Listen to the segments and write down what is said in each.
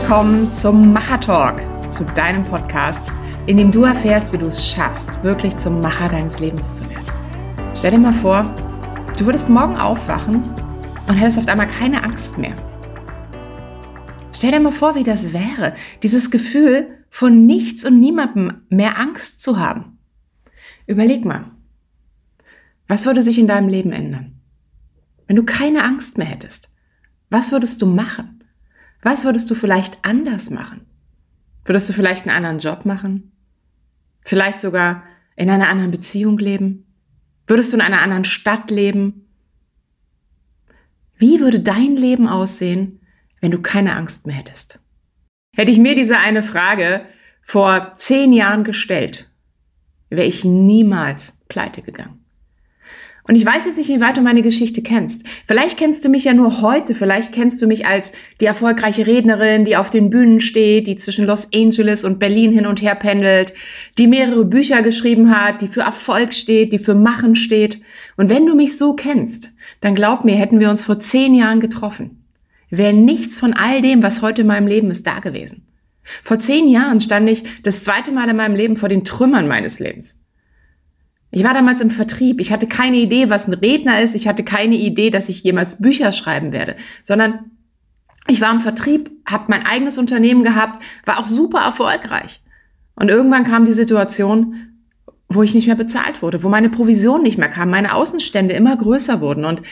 willkommen zum Macher Talk, zu deinem Podcast, in dem du erfährst, wie du es schaffst, wirklich zum Macher deines Lebens zu werden. Stell dir mal vor, du würdest morgen aufwachen und hättest auf einmal keine Angst mehr. Stell dir mal vor, wie das wäre, dieses Gefühl, von nichts und niemandem mehr Angst zu haben. Überleg mal, was würde sich in deinem Leben ändern, wenn du keine Angst mehr hättest? Was würdest du machen? Was würdest du vielleicht anders machen? Würdest du vielleicht einen anderen Job machen? Vielleicht sogar in einer anderen Beziehung leben? Würdest du in einer anderen Stadt leben? Wie würde dein Leben aussehen, wenn du keine Angst mehr hättest? Hätte ich mir diese eine Frage vor zehn Jahren gestellt, wäre ich niemals pleite gegangen. Und ich weiß jetzt nicht, wie weit du meine Geschichte kennst. Vielleicht kennst du mich ja nur heute, vielleicht kennst du mich als die erfolgreiche Rednerin, die auf den Bühnen steht, die zwischen Los Angeles und Berlin hin und her pendelt, die mehrere Bücher geschrieben hat, die für Erfolg steht, die für Machen steht. Und wenn du mich so kennst, dann glaub mir, hätten wir uns vor zehn Jahren getroffen. Wäre nichts von all dem, was heute in meinem Leben ist, da gewesen. Vor zehn Jahren stand ich das zweite Mal in meinem Leben vor den Trümmern meines Lebens. Ich war damals im Vertrieb. Ich hatte keine Idee, was ein Redner ist. Ich hatte keine Idee, dass ich jemals Bücher schreiben werde, sondern ich war im Vertrieb, habe mein eigenes Unternehmen gehabt, war auch super erfolgreich. Und irgendwann kam die Situation, wo ich nicht mehr bezahlt wurde, wo meine Provision nicht mehr kam, meine Außenstände immer größer wurden. Und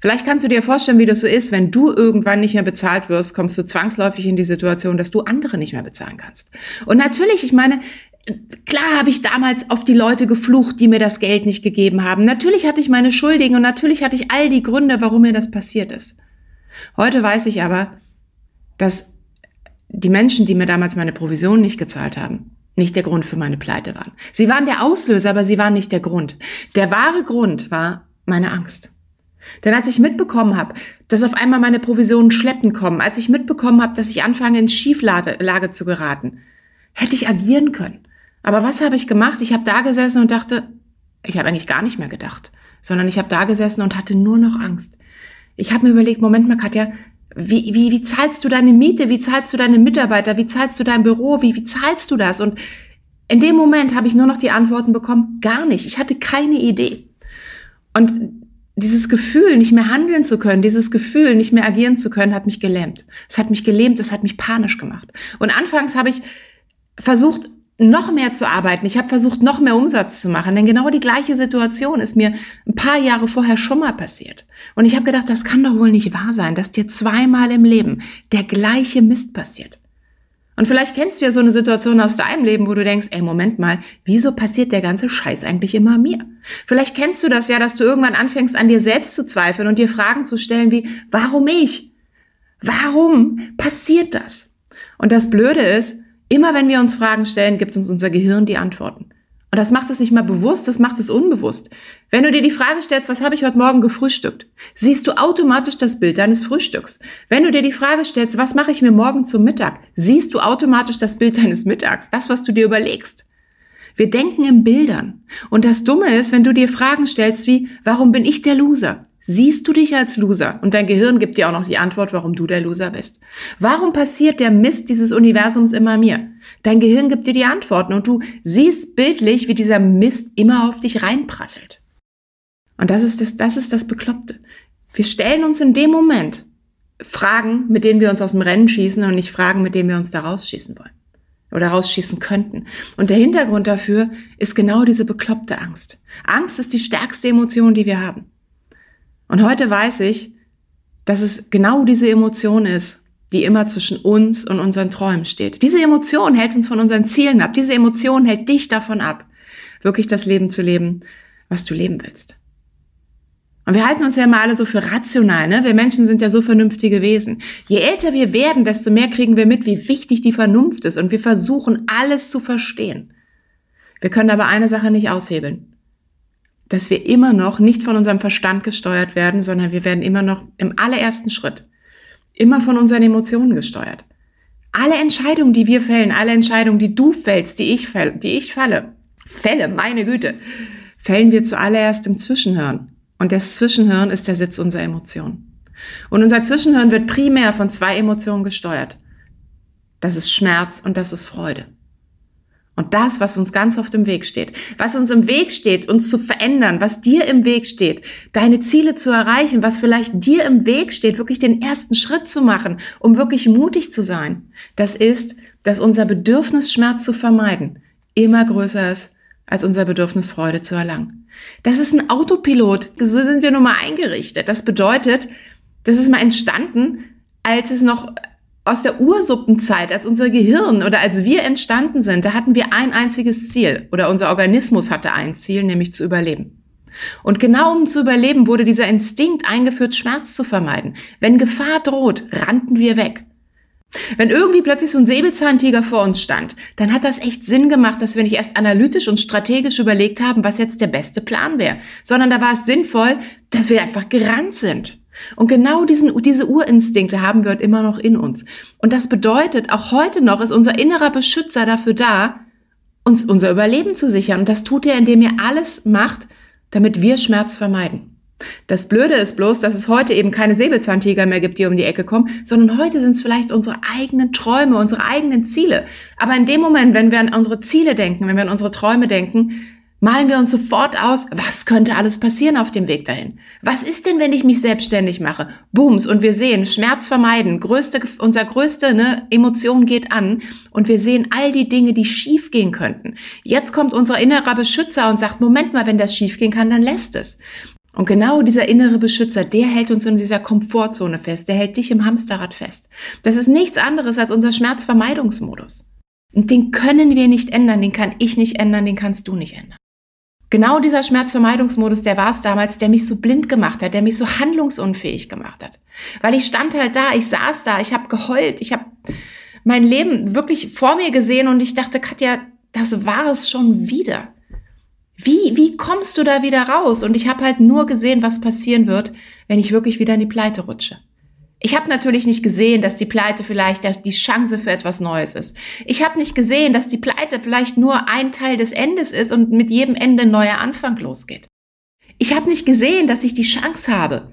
vielleicht kannst du dir vorstellen, wie das so ist, wenn du irgendwann nicht mehr bezahlt wirst, kommst du zwangsläufig in die Situation, dass du andere nicht mehr bezahlen kannst. Und natürlich, ich meine, Klar habe ich damals auf die Leute geflucht, die mir das Geld nicht gegeben haben. Natürlich hatte ich meine Schuldigen und natürlich hatte ich all die Gründe, warum mir das passiert ist. Heute weiß ich aber, dass die Menschen, die mir damals meine Provision nicht gezahlt haben, nicht der Grund für meine Pleite waren. Sie waren der Auslöser, aber sie waren nicht der Grund. Der wahre Grund war meine Angst. Denn als ich mitbekommen habe, dass auf einmal meine Provisionen schleppen kommen, als ich mitbekommen habe, dass ich anfange in Schieflage zu geraten, hätte ich agieren können. Aber was habe ich gemacht? Ich habe da gesessen und dachte, ich habe eigentlich gar nicht mehr gedacht, sondern ich habe da gesessen und hatte nur noch Angst. Ich habe mir überlegt, Moment mal, Katja, wie, wie, wie zahlst du deine Miete? Wie zahlst du deine Mitarbeiter? Wie zahlst du dein Büro? Wie, wie zahlst du das? Und in dem Moment habe ich nur noch die Antworten bekommen, gar nicht. Ich hatte keine Idee. Und dieses Gefühl, nicht mehr handeln zu können, dieses Gefühl, nicht mehr agieren zu können, hat mich gelähmt. Es hat mich gelähmt, es hat mich panisch gemacht. Und anfangs habe ich versucht, noch mehr zu arbeiten. Ich habe versucht, noch mehr Umsatz zu machen, denn genau die gleiche Situation ist mir ein paar Jahre vorher schon mal passiert. Und ich habe gedacht, das kann doch wohl nicht wahr sein, dass dir zweimal im Leben der gleiche Mist passiert. Und vielleicht kennst du ja so eine Situation aus deinem Leben, wo du denkst, ey, Moment mal, wieso passiert der ganze Scheiß eigentlich immer mir? Vielleicht kennst du das ja, dass du irgendwann anfängst, an dir selbst zu zweifeln und dir Fragen zu stellen wie, warum ich? Warum passiert das? Und das Blöde ist, Immer wenn wir uns Fragen stellen, gibt uns unser Gehirn die Antworten. Und das macht es nicht mal bewusst, das macht es unbewusst. Wenn du dir die Frage stellst, was habe ich heute Morgen gefrühstückt, siehst du automatisch das Bild deines Frühstücks. Wenn du dir die Frage stellst, was mache ich mir morgen zum Mittag, siehst du automatisch das Bild deines Mittags, das, was du dir überlegst. Wir denken in Bildern. Und das Dumme ist, wenn du dir Fragen stellst wie, warum bin ich der Loser? Siehst du dich als Loser? Und dein Gehirn gibt dir auch noch die Antwort, warum du der Loser bist. Warum passiert der Mist dieses Universums immer mir? Dein Gehirn gibt dir die Antworten und du siehst bildlich, wie dieser Mist immer auf dich reinprasselt. Und das ist das, das ist das Bekloppte. Wir stellen uns in dem Moment Fragen, mit denen wir uns aus dem Rennen schießen und nicht Fragen, mit denen wir uns da rausschießen wollen oder rausschießen könnten. Und der Hintergrund dafür ist genau diese bekloppte Angst. Angst ist die stärkste Emotion, die wir haben. Und heute weiß ich, dass es genau diese Emotion ist, die immer zwischen uns und unseren Träumen steht. Diese Emotion hält uns von unseren Zielen ab. Diese Emotion hält dich davon ab, wirklich das Leben zu leben, was du leben willst. Und wir halten uns ja immer alle so für rational, ne? Wir Menschen sind ja so vernünftige Wesen. Je älter wir werden, desto mehr kriegen wir mit, wie wichtig die Vernunft ist und wir versuchen alles zu verstehen. Wir können aber eine Sache nicht aushebeln dass wir immer noch nicht von unserem Verstand gesteuert werden, sondern wir werden immer noch im allerersten Schritt immer von unseren Emotionen gesteuert. Alle Entscheidungen, die wir fällen, alle Entscheidungen, die du fällst, die ich fälle, die ich falle, fälle, meine Güte, fällen wir zuallererst im Zwischenhirn. Und das Zwischenhirn ist der Sitz unserer Emotionen. Und unser Zwischenhirn wird primär von zwei Emotionen gesteuert. Das ist Schmerz und das ist Freude. Und das, was uns ganz oft im Weg steht, was uns im Weg steht, uns zu verändern, was dir im Weg steht, deine Ziele zu erreichen, was vielleicht dir im Weg steht, wirklich den ersten Schritt zu machen, um wirklich mutig zu sein, das ist, dass unser Bedürfnis, Schmerz zu vermeiden, immer größer ist als unser Bedürfnis, Freude zu erlangen. Das ist ein Autopilot. So sind wir nun mal eingerichtet. Das bedeutet, das ist mal entstanden, als es noch aus der Ursuppenzeit, als unser Gehirn oder als wir entstanden sind, da hatten wir ein einziges Ziel oder unser Organismus hatte ein Ziel, nämlich zu überleben. Und genau um zu überleben, wurde dieser Instinkt eingeführt, Schmerz zu vermeiden. Wenn Gefahr droht, rannten wir weg. Wenn irgendwie plötzlich so ein Säbelzahntiger vor uns stand, dann hat das echt Sinn gemacht, dass wir nicht erst analytisch und strategisch überlegt haben, was jetzt der beste Plan wäre, sondern da war es sinnvoll, dass wir einfach gerannt sind. Und genau diesen, diese Urinstinkte haben wir heute immer noch in uns. Und das bedeutet, auch heute noch ist unser innerer Beschützer dafür da, uns unser Überleben zu sichern. Und das tut er, indem er alles macht, damit wir Schmerz vermeiden. Das Blöde ist bloß, dass es heute eben keine Säbelzahntiger mehr gibt, die um die Ecke kommen, sondern heute sind es vielleicht unsere eigenen Träume, unsere eigenen Ziele. Aber in dem Moment, wenn wir an unsere Ziele denken, wenn wir an unsere Träume denken, malen wir uns sofort aus, was könnte alles passieren auf dem Weg dahin? Was ist denn, wenn ich mich selbstständig mache? Booms und wir sehen Schmerz vermeiden, größte, unser größte ne, Emotion geht an und wir sehen all die Dinge, die schief gehen könnten. Jetzt kommt unser innerer Beschützer und sagt, Moment mal, wenn das schief gehen kann, dann lässt es. Und genau dieser innere Beschützer, der hält uns in dieser Komfortzone fest, der hält dich im Hamsterrad fest. Das ist nichts anderes als unser Schmerzvermeidungsmodus. Und den können wir nicht ändern, den kann ich nicht ändern, den kannst du nicht ändern. Genau dieser Schmerzvermeidungsmodus, der war es damals, der mich so blind gemacht hat, der mich so handlungsunfähig gemacht hat. Weil ich stand halt da, ich saß da, ich habe geheult, ich habe mein Leben wirklich vor mir gesehen und ich dachte, Katja, das war es schon wieder. Wie, wie kommst du da wieder raus? Und ich habe halt nur gesehen, was passieren wird, wenn ich wirklich wieder in die Pleite rutsche. Ich habe natürlich nicht gesehen, dass die Pleite vielleicht die Chance für etwas Neues ist. Ich habe nicht gesehen, dass die Pleite vielleicht nur ein Teil des Endes ist und mit jedem Ende ein neuer Anfang losgeht. Ich habe nicht gesehen, dass ich die Chance habe,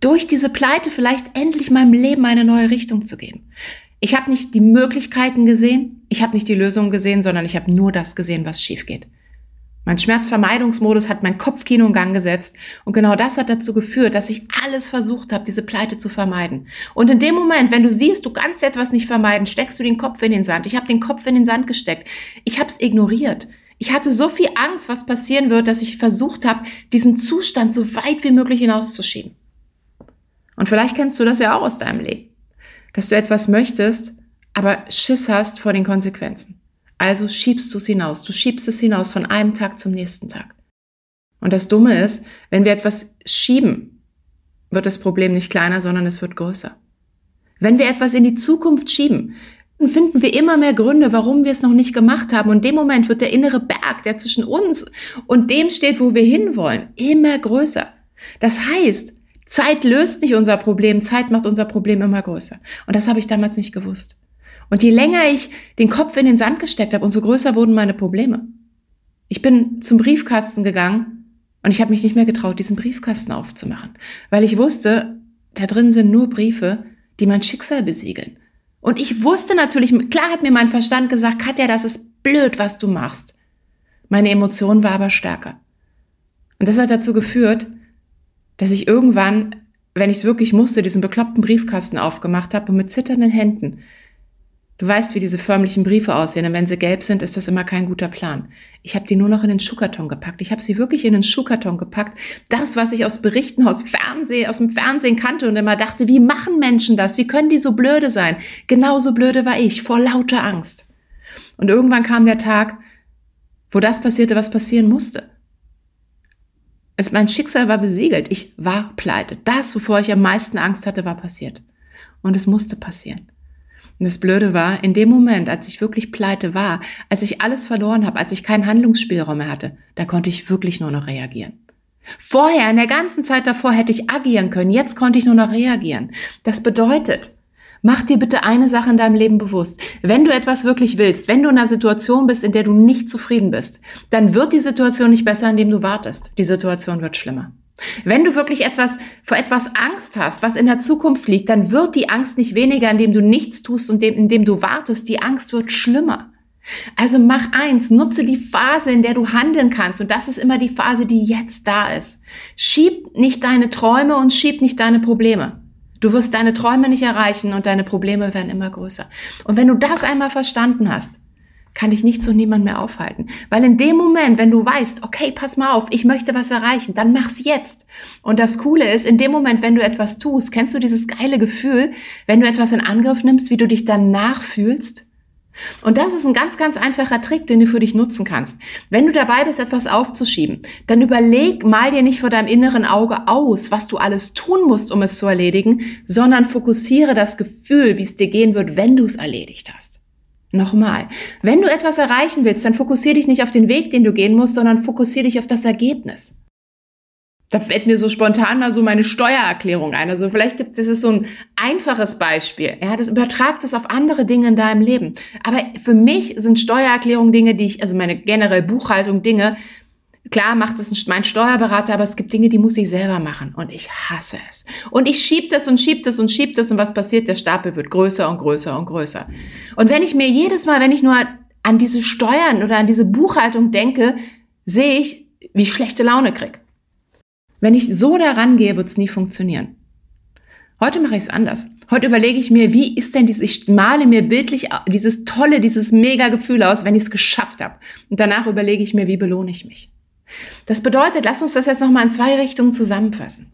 durch diese Pleite vielleicht endlich meinem Leben eine neue Richtung zu geben. Ich habe nicht die Möglichkeiten gesehen, ich habe nicht die Lösung gesehen, sondern ich habe nur das gesehen, was schief geht. Mein Schmerzvermeidungsmodus hat mein Kopfkino in Gang gesetzt und genau das hat dazu geführt, dass ich alles versucht habe, diese Pleite zu vermeiden. Und in dem Moment, wenn du siehst, du kannst etwas nicht vermeiden, steckst du den Kopf in den Sand. Ich habe den Kopf in den Sand gesteckt. Ich habe es ignoriert. Ich hatte so viel Angst, was passieren wird, dass ich versucht habe, diesen Zustand so weit wie möglich hinauszuschieben. Und vielleicht kennst du das ja auch aus deinem Leben, dass du etwas möchtest, aber Schiss hast vor den Konsequenzen. Also schiebst du es hinaus. Du schiebst es hinaus von einem Tag zum nächsten Tag. Und das Dumme ist, wenn wir etwas schieben, wird das Problem nicht kleiner, sondern es wird größer. Wenn wir etwas in die Zukunft schieben, dann finden wir immer mehr Gründe, warum wir es noch nicht gemacht haben. Und in dem Moment wird der innere Berg, der zwischen uns und dem steht, wo wir hinwollen, immer größer. Das heißt, Zeit löst nicht unser Problem, Zeit macht unser Problem immer größer. Und das habe ich damals nicht gewusst. Und je länger ich den Kopf in den Sand gesteckt habe, umso größer wurden meine Probleme. Ich bin zum Briefkasten gegangen und ich habe mich nicht mehr getraut, diesen Briefkasten aufzumachen, weil ich wusste, da drin sind nur Briefe, die mein Schicksal besiegeln. Und ich wusste natürlich, klar hat mir mein Verstand gesagt, Katja, das ist blöd, was du machst. Meine Emotion war aber stärker. Und das hat dazu geführt, dass ich irgendwann, wenn ich es wirklich musste, diesen bekloppten Briefkasten aufgemacht habe und mit zitternden Händen Du weißt, wie diese förmlichen Briefe aussehen. Und wenn sie gelb sind, ist das immer kein guter Plan. Ich habe die nur noch in den Schuhkarton gepackt. Ich habe sie wirklich in den Schuhkarton gepackt. Das, was ich aus Berichten aus Fernsehen, aus dem Fernsehen kannte und immer dachte, wie machen Menschen das? Wie können die so blöde sein? Genauso blöde war ich, vor lauter Angst. Und irgendwann kam der Tag, wo das passierte, was passieren musste. Es, mein Schicksal war besiegelt. Ich war pleite. Das, wovor ich am meisten Angst hatte, war passiert. Und es musste passieren. Und das Blöde war, in dem Moment, als ich wirklich pleite war, als ich alles verloren habe, als ich keinen Handlungsspielraum mehr hatte, da konnte ich wirklich nur noch reagieren. Vorher, in der ganzen Zeit davor, hätte ich agieren können. Jetzt konnte ich nur noch reagieren. Das bedeutet, mach dir bitte eine Sache in deinem Leben bewusst. Wenn du etwas wirklich willst, wenn du in einer Situation bist, in der du nicht zufrieden bist, dann wird die Situation nicht besser, indem du wartest. Die Situation wird schlimmer. Wenn du wirklich etwas, vor etwas Angst hast, was in der Zukunft liegt, dann wird die Angst nicht weniger, indem du nichts tust und indem du wartest. Die Angst wird schlimmer. Also mach eins, nutze die Phase, in der du handeln kannst. Und das ist immer die Phase, die jetzt da ist. Schieb nicht deine Träume und schieb nicht deine Probleme. Du wirst deine Träume nicht erreichen und deine Probleme werden immer größer. Und wenn du das einmal verstanden hast, kann dich nichts und niemand mehr aufhalten. Weil in dem Moment, wenn du weißt, okay, pass mal auf, ich möchte was erreichen, dann mach's jetzt. Und das Coole ist, in dem Moment, wenn du etwas tust, kennst du dieses geile Gefühl, wenn du etwas in Angriff nimmst, wie du dich danach fühlst? Und das ist ein ganz, ganz einfacher Trick, den du für dich nutzen kannst. Wenn du dabei bist, etwas aufzuschieben, dann überleg mal dir nicht vor deinem inneren Auge aus, was du alles tun musst, um es zu erledigen, sondern fokussiere das Gefühl, wie es dir gehen wird, wenn du es erledigt hast. Nochmal, wenn du etwas erreichen willst, dann fokussiere dich nicht auf den Weg, den du gehen musst, sondern fokussiere dich auf das Ergebnis. Da fällt mir so spontan mal so meine Steuererklärung ein. Also vielleicht gibt es so ein einfaches Beispiel. Ja, das übertragt es auf andere Dinge in deinem Leben. Aber für mich sind Steuererklärungen Dinge, die ich, also meine generell Buchhaltung Dinge, Klar macht es mein Steuerberater, aber es gibt Dinge, die muss ich selber machen und ich hasse es. Und ich schieb das und schieb das und schieb das und was passiert? Der Stapel wird größer und größer und größer. Und wenn ich mir jedes Mal, wenn ich nur an diese Steuern oder an diese Buchhaltung denke, sehe ich, wie ich schlechte Laune krieg. Wenn ich so daran gehe, wird es nie funktionieren. Heute mache ich es anders. Heute überlege ich mir, wie ist denn dieses, ich male mir bildlich dieses tolle, dieses mega Gefühl aus, wenn ich es geschafft habe. Und danach überlege ich mir, wie belohne ich mich. Das bedeutet, lass uns das jetzt nochmal in zwei Richtungen zusammenfassen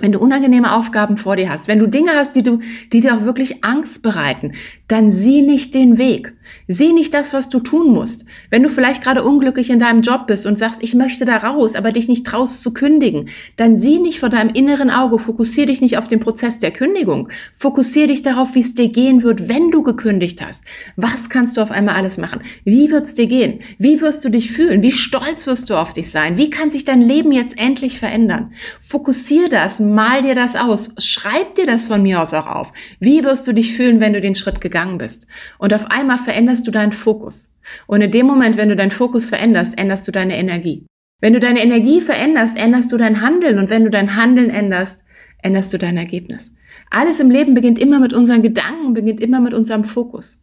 wenn du unangenehme Aufgaben vor dir hast, wenn du Dinge hast, die, du, die dir auch wirklich Angst bereiten, dann sieh nicht den Weg. Sieh nicht das, was du tun musst. Wenn du vielleicht gerade unglücklich in deinem Job bist und sagst, ich möchte da raus, aber dich nicht traust zu kündigen, dann sieh nicht vor deinem inneren Auge, fokussier dich nicht auf den Prozess der Kündigung. Fokussier dich darauf, wie es dir gehen wird, wenn du gekündigt hast. Was kannst du auf einmal alles machen? Wie wird es dir gehen? Wie wirst du dich fühlen? Wie stolz wirst du auf dich sein? Wie kann sich dein Leben jetzt endlich verändern? Fokussier das mal dir das aus. Schreib dir das von mir aus auch auf. Wie wirst du dich fühlen, wenn du den Schritt gegangen bist? Und auf einmal veränderst du deinen Fokus. Und in dem Moment, wenn du deinen Fokus veränderst, änderst du deine Energie. Wenn du deine Energie veränderst, änderst du dein Handeln. Und wenn du dein Handeln änderst, änderst du dein Ergebnis. Alles im Leben beginnt immer mit unseren Gedanken, beginnt immer mit unserem Fokus.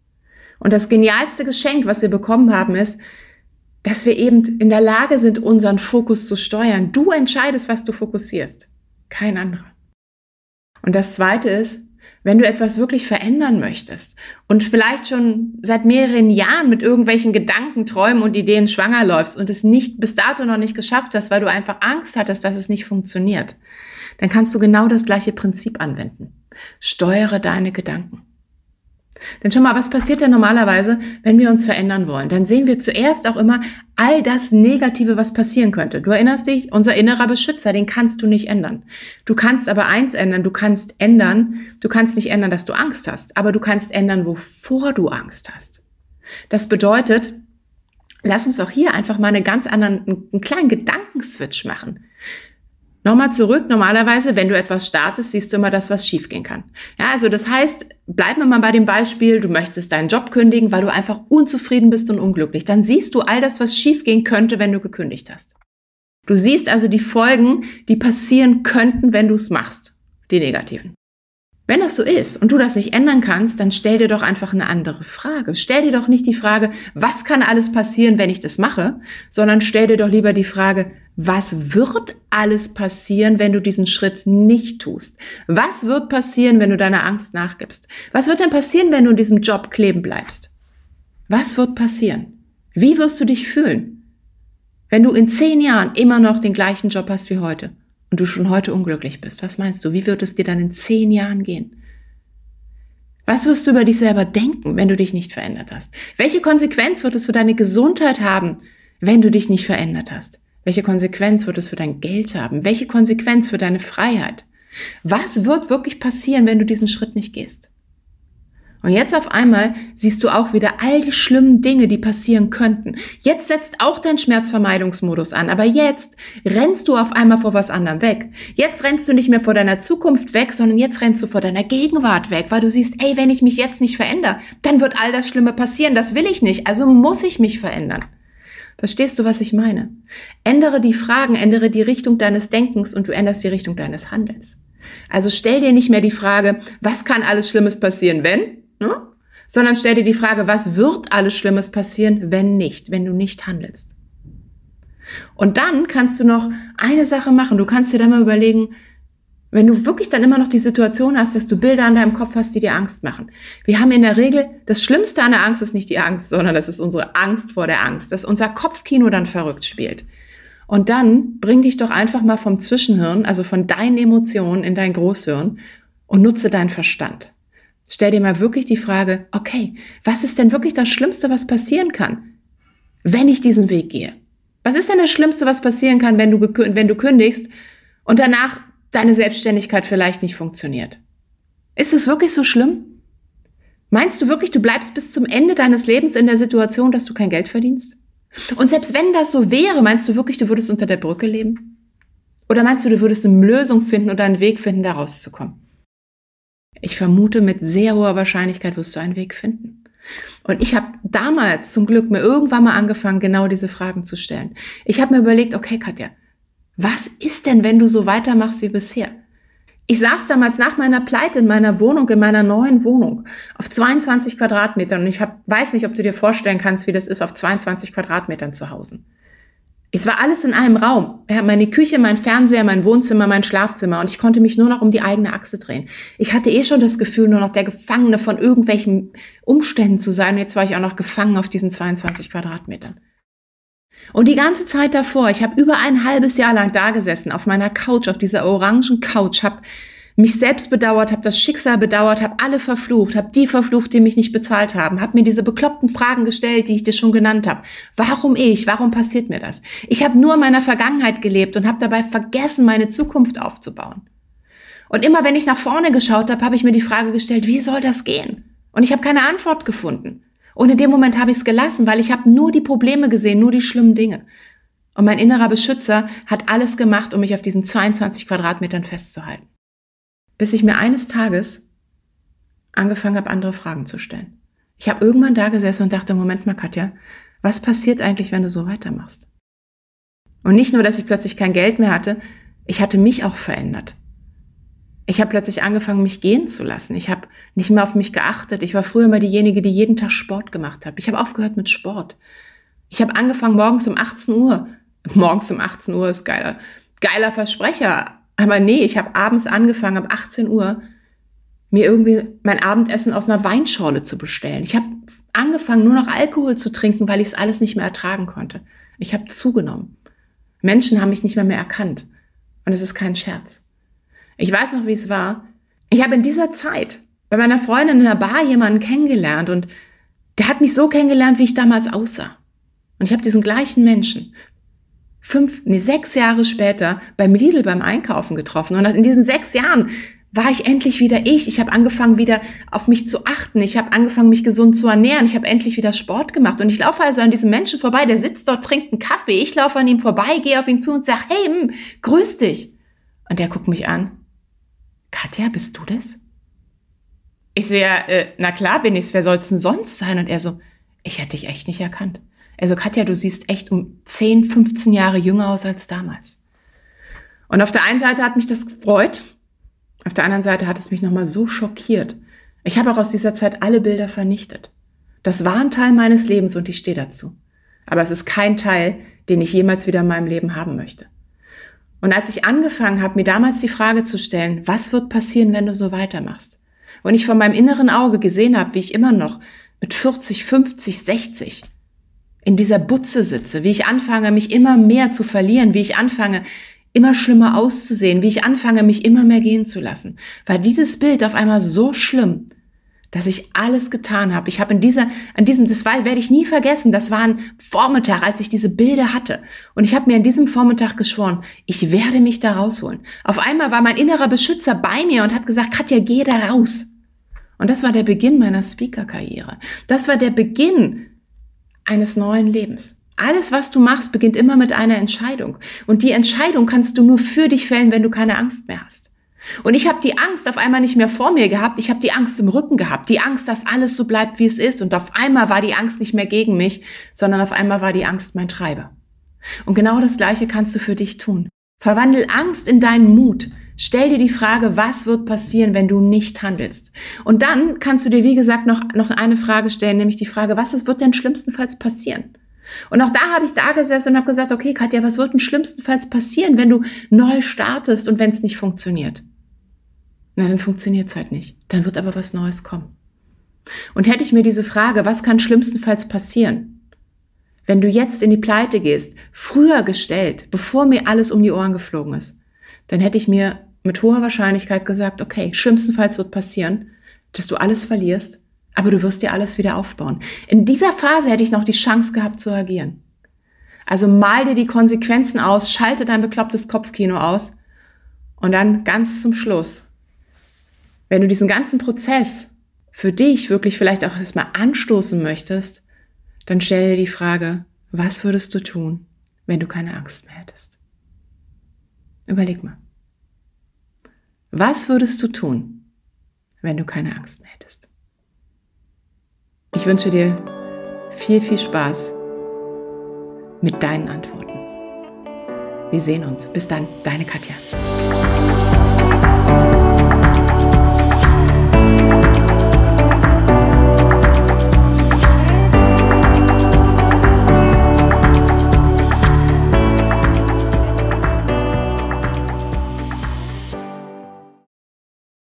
Und das genialste Geschenk, was wir bekommen haben, ist, dass wir eben in der Lage sind, unseren Fokus zu steuern. Du entscheidest, was du fokussierst kein anderer. Und das Zweite ist, wenn du etwas wirklich verändern möchtest und vielleicht schon seit mehreren Jahren mit irgendwelchen Gedanken, Träumen und Ideen schwanger läufst und es nicht bis dato noch nicht geschafft hast, weil du einfach Angst hattest, dass es nicht funktioniert, dann kannst du genau das gleiche Prinzip anwenden. Steuere deine Gedanken. Denn schon mal, was passiert denn normalerweise, wenn wir uns verändern wollen? Dann sehen wir zuerst auch immer all das Negative, was passieren könnte. Du erinnerst dich, unser innerer Beschützer, den kannst du nicht ändern. Du kannst aber eins ändern, du kannst ändern, du kannst nicht ändern, dass du Angst hast, aber du kannst ändern, wovor du Angst hast. Das bedeutet, lass uns auch hier einfach mal einen ganz anderen, einen kleinen Gedankenswitch machen. Nochmal zurück, normalerweise, wenn du etwas startest, siehst du immer das, was schiefgehen kann. Ja, also das heißt, bleiben wir mal bei dem Beispiel, du möchtest deinen Job kündigen, weil du einfach unzufrieden bist und unglücklich. Dann siehst du all das, was schiefgehen könnte, wenn du gekündigt hast. Du siehst also die Folgen, die passieren könnten, wenn du es machst. Die negativen. Wenn das so ist und du das nicht ändern kannst, dann stell dir doch einfach eine andere Frage. Stell dir doch nicht die Frage, was kann alles passieren, wenn ich das mache, sondern stell dir doch lieber die Frage, was wird alles passieren, wenn du diesen Schritt nicht tust? Was wird passieren, wenn du deiner Angst nachgibst? Was wird denn passieren, wenn du in diesem Job kleben bleibst? Was wird passieren? Wie wirst du dich fühlen, wenn du in zehn Jahren immer noch den gleichen Job hast wie heute? Und du schon heute unglücklich bist, was meinst du? Wie wird es dir dann in zehn Jahren gehen? Was wirst du über dich selber denken, wenn du dich nicht verändert hast? Welche Konsequenz wird es für deine Gesundheit haben, wenn du dich nicht verändert hast? Welche Konsequenz wird es für dein Geld haben? Welche Konsequenz für deine Freiheit? Was wird wirklich passieren, wenn du diesen Schritt nicht gehst? Und jetzt auf einmal siehst du auch wieder all die schlimmen Dinge, die passieren könnten. Jetzt setzt auch dein Schmerzvermeidungsmodus an, aber jetzt rennst du auf einmal vor was anderem weg. Jetzt rennst du nicht mehr vor deiner Zukunft weg, sondern jetzt rennst du vor deiner Gegenwart weg, weil du siehst, ey, wenn ich mich jetzt nicht verändere, dann wird all das Schlimme passieren, das will ich nicht, also muss ich mich verändern. Verstehst du, was ich meine? Ändere die Fragen, ändere die Richtung deines Denkens und du änderst die Richtung deines Handelns. Also stell dir nicht mehr die Frage, was kann alles Schlimmes passieren, wenn, ne? sondern stell dir die Frage, was wird alles Schlimmes passieren, wenn nicht, wenn du nicht handelst. Und dann kannst du noch eine Sache machen. Du kannst dir dann mal überlegen, wenn du wirklich dann immer noch die Situation hast, dass du Bilder an deinem Kopf hast, die dir Angst machen. Wir haben in der Regel, das Schlimmste an der Angst ist nicht die Angst, sondern das ist unsere Angst vor der Angst, dass unser Kopfkino dann verrückt spielt. Und dann bring dich doch einfach mal vom Zwischenhirn, also von deinen Emotionen in dein Großhirn und nutze deinen Verstand. Stell dir mal wirklich die Frage, okay, was ist denn wirklich das Schlimmste, was passieren kann, wenn ich diesen Weg gehe? Was ist denn das Schlimmste, was passieren kann, wenn du, wenn du kündigst und danach deine Selbstständigkeit vielleicht nicht funktioniert? Ist es wirklich so schlimm? Meinst du wirklich, du bleibst bis zum Ende deines Lebens in der Situation, dass du kein Geld verdienst? Und selbst wenn das so wäre, meinst du wirklich, du würdest unter der Brücke leben? Oder meinst du, du würdest eine Lösung finden oder einen Weg finden, da rauszukommen? Ich vermute, mit sehr hoher Wahrscheinlichkeit wirst du einen Weg finden. Und ich habe damals zum Glück mir irgendwann mal angefangen, genau diese Fragen zu stellen. Ich habe mir überlegt, okay, Katja, was ist denn, wenn du so weitermachst wie bisher? Ich saß damals nach meiner Pleite in meiner Wohnung, in meiner neuen Wohnung, auf 22 Quadratmetern und ich hab, weiß nicht, ob du dir vorstellen kannst, wie das ist, auf 22 Quadratmetern zu Hause. Es war alles in einem Raum. Ja, meine Küche, mein Fernseher, mein Wohnzimmer, mein Schlafzimmer und ich konnte mich nur noch um die eigene Achse drehen. Ich hatte eh schon das Gefühl, nur noch der Gefangene von irgendwelchen Umständen zu sein. Und jetzt war ich auch noch gefangen auf diesen 22 Quadratmetern. Und die ganze Zeit davor, ich habe über ein halbes Jahr lang da gesessen, auf meiner Couch, auf dieser orangen Couch, habe mich selbst bedauert, habe das Schicksal bedauert, habe alle verflucht, habe die verflucht, die mich nicht bezahlt haben, habe mir diese bekloppten Fragen gestellt, die ich dir schon genannt habe. Warum ich? Warum passiert mir das? Ich habe nur in meiner Vergangenheit gelebt und habe dabei vergessen, meine Zukunft aufzubauen. Und immer wenn ich nach vorne geschaut habe, habe ich mir die Frage gestellt, wie soll das gehen? Und ich habe keine Antwort gefunden. Und in dem Moment habe ich es gelassen, weil ich habe nur die Probleme gesehen, nur die schlimmen Dinge. Und mein innerer Beschützer hat alles gemacht, um mich auf diesen 22 Quadratmetern festzuhalten bis ich mir eines Tages angefangen habe, andere Fragen zu stellen. Ich habe irgendwann da gesessen und dachte, Moment mal, Katja, was passiert eigentlich, wenn du so weitermachst? Und nicht nur, dass ich plötzlich kein Geld mehr hatte, ich hatte mich auch verändert. Ich habe plötzlich angefangen, mich gehen zu lassen. Ich habe nicht mehr auf mich geachtet. Ich war früher immer diejenige, die jeden Tag Sport gemacht hat. Ich habe aufgehört mit Sport. Ich habe angefangen morgens um 18 Uhr. Morgens um 18 Uhr ist geiler, geiler Versprecher. Aber nee, ich habe abends angefangen, ab 18 Uhr, mir irgendwie mein Abendessen aus einer Weinschorle zu bestellen. Ich habe angefangen, nur noch Alkohol zu trinken, weil ich es alles nicht mehr ertragen konnte. Ich habe zugenommen. Menschen haben mich nicht mehr mehr erkannt. Und es ist kein Scherz. Ich weiß noch, wie es war. Ich habe in dieser Zeit bei meiner Freundin in der Bar jemanden kennengelernt und der hat mich so kennengelernt, wie ich damals aussah. Und ich habe diesen gleichen Menschen fünf, nee, sechs Jahre später beim Lidl beim Einkaufen getroffen. Und in diesen sechs Jahren war ich endlich wieder ich. Ich habe angefangen, wieder auf mich zu achten. Ich habe angefangen, mich gesund zu ernähren. Ich habe endlich wieder Sport gemacht. Und ich laufe also an diesem Menschen vorbei, der sitzt dort, trinkt einen Kaffee. Ich laufe an ihm vorbei, gehe auf ihn zu und sage, hey, mh, hm, grüß dich. Und der guckt mich an. Katja, bist du das? Ich sehe, äh, na klar bin ich's. Wer soll's denn sonst sein? Und er so, ich hätte dich echt nicht erkannt. Also Katja, du siehst echt um 10, 15 Jahre jünger aus als damals. Und auf der einen Seite hat mich das gefreut, auf der anderen Seite hat es mich nochmal so schockiert. Ich habe auch aus dieser Zeit alle Bilder vernichtet. Das war ein Teil meines Lebens und ich stehe dazu. Aber es ist kein Teil, den ich jemals wieder in meinem Leben haben möchte. Und als ich angefangen habe, mir damals die Frage zu stellen, was wird passieren, wenn du so weitermachst? Und ich von meinem inneren Auge gesehen habe, wie ich immer noch mit 40, 50, 60 in dieser Butze sitze, wie ich anfange, mich immer mehr zu verlieren, wie ich anfange, immer schlimmer auszusehen, wie ich anfange, mich immer mehr gehen zu lassen, war dieses Bild auf einmal so schlimm, dass ich alles getan habe. Ich habe in dieser, an diesem, das war, werde ich nie vergessen, das war ein Vormittag, als ich diese Bilder hatte. Und ich habe mir an diesem Vormittag geschworen, ich werde mich da rausholen. Auf einmal war mein innerer Beschützer bei mir und hat gesagt, Katja, geh da raus. Und das war der Beginn meiner Speaker-Karriere. Das war der Beginn eines neuen Lebens. Alles, was du machst, beginnt immer mit einer Entscheidung. Und die Entscheidung kannst du nur für dich fällen, wenn du keine Angst mehr hast. Und ich habe die Angst auf einmal nicht mehr vor mir gehabt, ich habe die Angst im Rücken gehabt, die Angst, dass alles so bleibt, wie es ist. Und auf einmal war die Angst nicht mehr gegen mich, sondern auf einmal war die Angst mein Treiber. Und genau das Gleiche kannst du für dich tun. Verwandel Angst in deinen Mut. Stell dir die Frage, was wird passieren, wenn du nicht handelst? Und dann kannst du dir, wie gesagt, noch, noch eine Frage stellen, nämlich die Frage, was wird denn schlimmstenfalls passieren? Und auch da habe ich da gesessen und habe gesagt, okay, Katja, was wird denn schlimmstenfalls passieren, wenn du neu startest und wenn es nicht funktioniert? Na, dann funktioniert es halt nicht. Dann wird aber was Neues kommen. Und hätte ich mir diese Frage, was kann schlimmstenfalls passieren, wenn du jetzt in die Pleite gehst, früher gestellt, bevor mir alles um die Ohren geflogen ist, dann hätte ich mir mit hoher Wahrscheinlichkeit gesagt, okay, schlimmstenfalls wird passieren, dass du alles verlierst, aber du wirst dir alles wieder aufbauen. In dieser Phase hätte ich noch die Chance gehabt zu agieren. Also mal dir die Konsequenzen aus, schalte dein beklopptes Kopfkino aus und dann ganz zum Schluss wenn du diesen ganzen Prozess für dich wirklich vielleicht auch erstmal anstoßen möchtest, dann stell dir die Frage, was würdest du tun, wenn du keine Angst mehr hättest? Überleg mal. Was würdest du tun, wenn du keine Angst mehr hättest? Ich wünsche dir viel, viel Spaß mit deinen Antworten. Wir sehen uns. Bis dann, deine Katja.